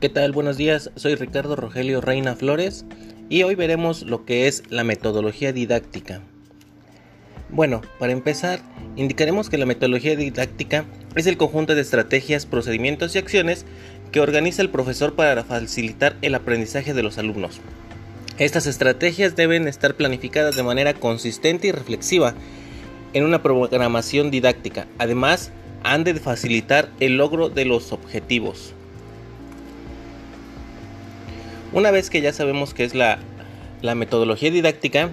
¿Qué tal? Buenos días, soy Ricardo Rogelio Reina Flores y hoy veremos lo que es la metodología didáctica. Bueno, para empezar, indicaremos que la metodología didáctica es el conjunto de estrategias, procedimientos y acciones que organiza el profesor para facilitar el aprendizaje de los alumnos. Estas estrategias deben estar planificadas de manera consistente y reflexiva en una programación didáctica. Además, han de facilitar el logro de los objetivos. Una vez que ya sabemos qué es la, metodología didáctica,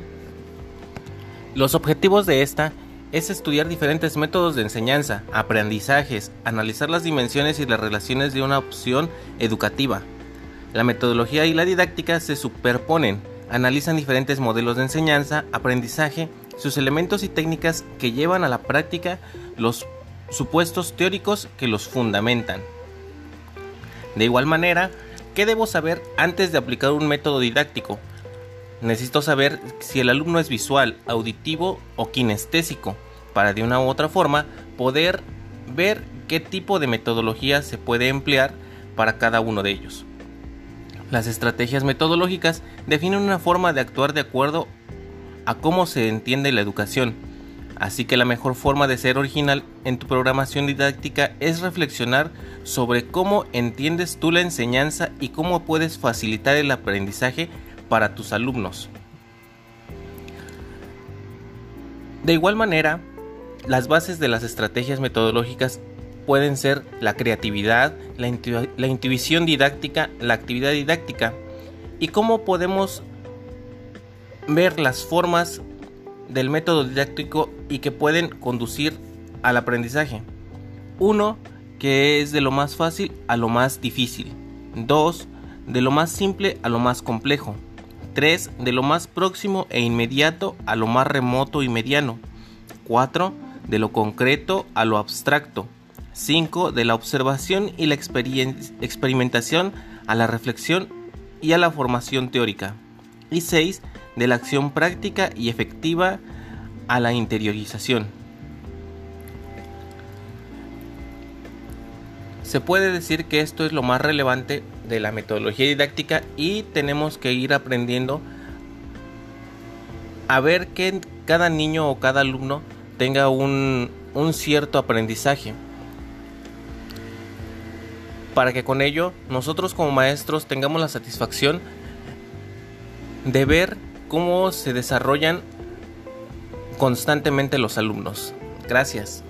los objetivos de esta es estudiar diferentes métodos de enseñanza, aprendizajes, analizar las dimensiones y las relaciones de una opción educativa. La metodología y la didáctica se superponen, analizan diferentes modelos de enseñanza, aprendizaje, sus elementos y técnicas que llevan a la práctica los supuestos teóricos que los fundamentan. De igual manera, ¿Qué debo saber antes de aplicar un método didáctico? Necesito saber si el alumno es visual, auditivo o kinestésico, para de una u otra forma poder ver qué tipo de metodología se puede emplear para cada uno de ellos. Las estrategias metodológicas definen una forma de actuar de acuerdo a cómo se entiende la educación Así que la mejor forma de ser original en tu programación didáctica es reflexionar sobre cómo entiendes tú la enseñanza y cómo puedes facilitar el aprendizaje para tus alumnos. De igual manera, las bases de las estrategias metodológicas pueden ser la creatividad, la, intuición didáctica, la actividad didáctica y cómo podemos ver las formas del método didáctico y que pueden conducir al aprendizaje. 1. Que es de lo más fácil a lo más difícil. 2. De lo más simple a lo más complejo. 3. De lo más próximo e inmediato a lo más remoto y mediano. 4. De lo concreto a lo abstracto. 5. De la observación y la experimentación a la reflexión y a la formación teórica. Y 6 de la acción práctica y efectiva a la interiorización. Se puede decir que esto es lo más relevante de la metodología didáctica y tenemos que ir aprendiendo a ver que cada niño o cada alumno tenga un, un cierto aprendizaje para que con ello nosotros como maestros tengamos la satisfacción de ver cómo se desarrollan constantemente los alumnos. Gracias.